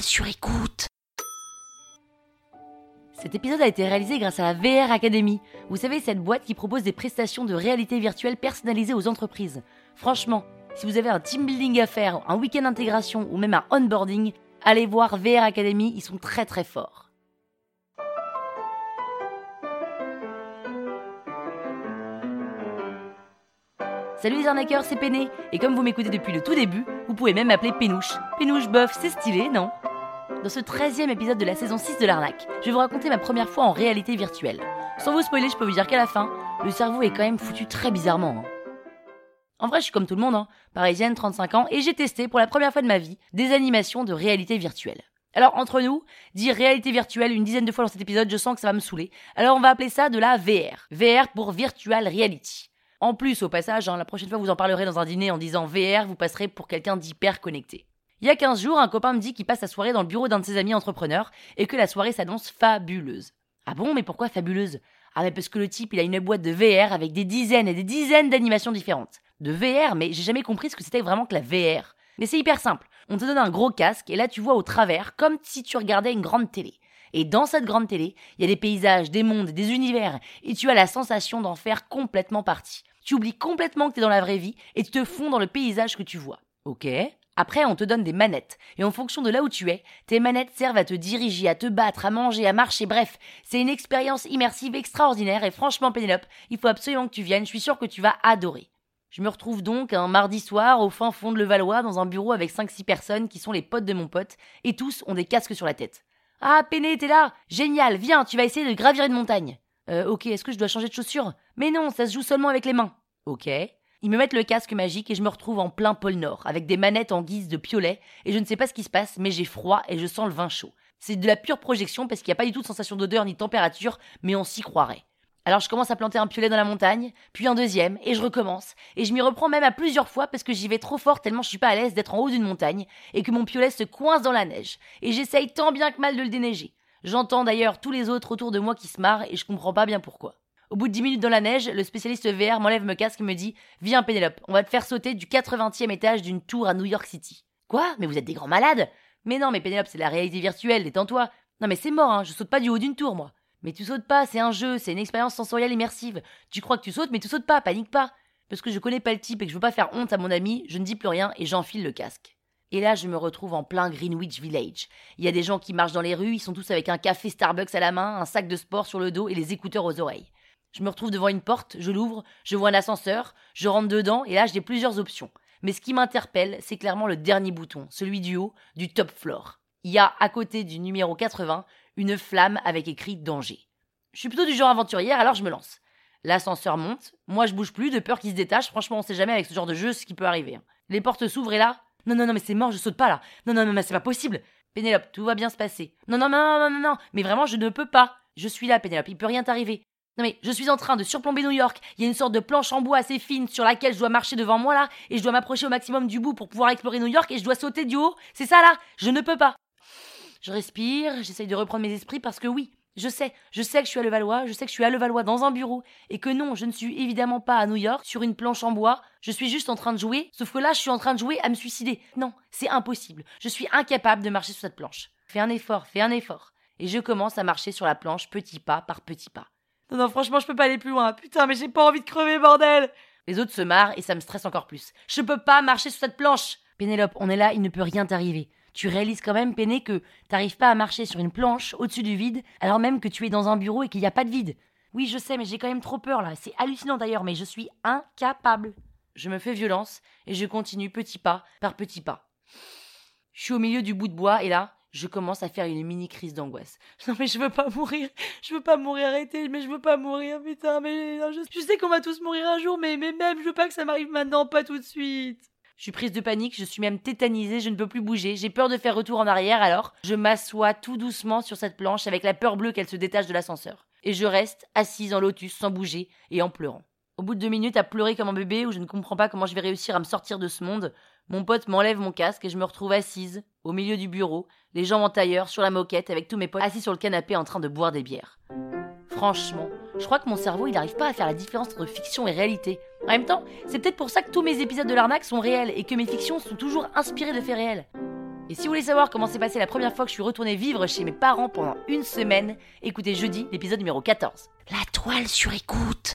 sur écoute. Cet épisode a été réalisé grâce à la VR Academy. Vous savez, cette boîte qui propose des prestations de réalité virtuelle personnalisées aux entreprises. Franchement, si vous avez un team building à faire, un week-end d'intégration ou même un onboarding, allez voir VR Academy, ils sont très très forts. Salut les arnaqueurs, c'est Péné, et comme vous m'écoutez depuis le tout début, vous pouvez même m'appeler Pénouche. Pénouche bof, c'est stylé, non? Dans ce 13e épisode de la saison 6 de l'arnaque, je vais vous raconter ma première fois en réalité virtuelle. Sans vous spoiler, je peux vous dire qu'à la fin, le cerveau est quand même foutu très bizarrement. hein. En vrai, je suis comme tout le monde, hein, parisienne, 35 ans, et j'ai testé pour la première fois de ma vie des animations de réalité virtuelle. Alors, entre nous, dire réalité virtuelle une dizaine de fois dans cet épisode, je sens que ça va me saouler. Alors, on va appeler ça de la VR. VR pour Virtual Reality. En plus, au passage, hein, la prochaine fois vous en parlerez dans un dîner en disant VR, vous passerez pour quelqu'un d'hyper connecté. Il y a 15 jours, un copain me dit qu'il passe sa soirée dans le bureau d'un de ses amis entrepreneurs et que la soirée s'annonce fabuleuse. Ah bon, mais pourquoi fabuleuse? Ah mais parce que le type, il a une boîte de VR avec des dizaines et des dizaines d'animations différentes. De VR, mais j'ai jamais compris ce que c'était vraiment que la VR. Mais c'est hyper simple. On te donne un gros casque et là tu vois au travers comme si tu regardais une grande télé. Et dans cette grande télé, il y a des paysages, des mondes, des univers et tu as la sensation d'en faire complètement partie. Tu oublies complètement que tu es dans la vraie vie et tu te fonds dans le paysage que tu vois. Ok? Après, on te donne des manettes. Et en fonction de là où tu es, tes manettes servent à te diriger, à te battre, à manger, à marcher, bref. C'est une expérience immersive extraordinaire et franchement, Pénélope, il faut absolument que tu viennes, je suis sûre que tu vas adorer. Je me retrouve donc un mardi soir au fin fond de Levallois dans un bureau avec 5-6 personnes qui sont les potes de mon pote et tous ont des casques sur la tête. Ah, Péné, t'es là Génial, viens, tu vas essayer de gravir une montagne. Euh, ok, est-ce que je dois changer de chaussures? Mais non, ça se joue seulement avec les mains. Ok. Ils me mettent le casque magique et je me retrouve en plein pôle Nord, avec des manettes en guise de piolet, et je ne sais pas ce qui se passe, mais j'ai froid et je sens le vin chaud. C'est de la pure projection parce qu'il n'y a pas du tout de sensation d'odeur ni de température, mais on s'y croirait. Alors je commence à planter un piolet dans la montagne, puis un deuxième, et je recommence. Et je m'y reprends même à plusieurs fois parce que j'y vais trop fort tellement je suis pas à l'aise d'être en haut d'une montagne, et que mon piolet se coince dans la neige. Et j'essaye tant bien que mal de le déneiger. J'entends d'ailleurs tous les autres autour de moi qui se marrent et je comprends pas bien pourquoi. Au bout de 10 minutes dans la neige, le spécialiste VR m'enlève mon casque et me dit Viens Pénélope, on va te faire sauter du 80e étage d'une tour à New York City. Quoi? Mais vous êtes des grands malades Mais non, mais Pénélope, c'est la réalité virtuelle, détends-toi. Non, mais c'est mort, hein, je saute pas du haut d'une tour, moi. Mais tu sautes pas, c'est un jeu, c'est une expérience sensorielle immersive. Tu crois que tu sautes, mais tu sautes pas, panique pas. Parce que je connais pas le type et que je veux pas faire honte à mon ami, je ne dis plus rien et j'enfile le casque. Et là, je me retrouve en plein Greenwich Village. Il y a des gens qui marchent dans les rues, ils sont tous avec un café Starbucks à la main, un sac de sport sur le dos et les écouteurs aux oreilles. Je me retrouve devant une porte, je l'ouvre, je vois un ascenseur, je rentre dedans et là j'ai plusieurs options. Mais ce qui m'interpelle, c'est clairement le dernier bouton, celui du haut, du top floor. Il y a à côté du numéro 80 une flamme avec écrit danger. Je suis plutôt du genre aventurière, alors je me lance. L'ascenseur monte, moi je bouge plus de peur qu'il se détache, franchement on sait jamais avec ce genre de jeu ce qui peut arriver. hein. Les portes s'ouvrent et là, non non non mais c'est mort, je saute pas là. Non non non mais c'est pas possible. Pénélope, tout va bien se passer. Non non non non non non mais vraiment je ne peux pas. Je suis là Pénélope, il peut rien t'arriver. Non mais je suis en train de surplomber New York. Il y a une sorte de planche en bois assez fine sur laquelle je dois marcher devant moi là et je dois m'approcher au maximum du bout pour pouvoir explorer New York et je dois sauter du haut. C'est ça là Je ne peux pas. Je respire, j'essaye de reprendre mes esprits parce que oui, je sais, je sais que je suis à Levallois, je sais que je suis à Levallois dans un bureau et que non, je ne suis évidemment pas à New York sur une planche en bois. Je suis juste en train de jouer, sauf que là, je suis en train de jouer à me suicider. Non, c'est impossible. Je suis incapable de marcher sur cette planche. Fais un effort, fais un effort. Et je commence à marcher sur la planche petit pas par petit pas. Non, non, franchement, je peux pas aller plus loin. Putain, mais j'ai pas envie de crever, bordel Les autres se marrent et ça me stresse encore plus. Je peux pas marcher sur cette planche Pénélope, on est là, il ne peut rien t'arriver. Tu réalises quand même, Péné, que t'arrives pas à marcher sur une planche au-dessus du vide, alors même que tu es dans un bureau et qu'il n'y a pas de vide. Oui, je sais, mais j'ai quand même trop peur là. C'est hallucinant d'ailleurs, mais je suis incapable. Je me fais violence et je continue petit pas par petit pas. Je suis au milieu du bout de bois et là, je commence à faire une mini crise d'angoisse. Non mais je veux pas mourir, je veux pas mourir, arrêtez, mais je veux pas mourir, putain, mais je, je sais qu'on va tous mourir un jour, mais, mais même, je veux pas que ça m'arrive maintenant, pas tout de suite. Je suis prise de panique, je suis même tétanisée, je ne peux plus bouger, j'ai peur de faire retour en arrière alors je m'assois tout doucement sur cette planche avec la peur bleue qu'elle se détache de l'ascenseur. Et je reste assise en lotus sans bouger et en pleurant. Au bout de deux minutes à pleurer comme un bébé où je ne comprends pas comment je vais réussir à me sortir de ce monde, mon pote m'enlève mon casque et je me retrouve assise au milieu du bureau, les jambes en tailleur sur la moquette avec tous mes potes assis sur le canapé en train de boire des bières. Franchement, je crois que mon cerveau il n'arrive pas à faire la différence entre fiction et réalité. En même temps, c'est peut-être pour ça que tous mes épisodes de l'arnaque sont réels et que mes fictions sont toujours inspirées de faits réels. Et si vous voulez savoir comment s'est passé la première fois que je suis retournée vivre chez mes parents pendant une semaine, écoutez jeudi l'épisode numéro 14. La toile sur écoute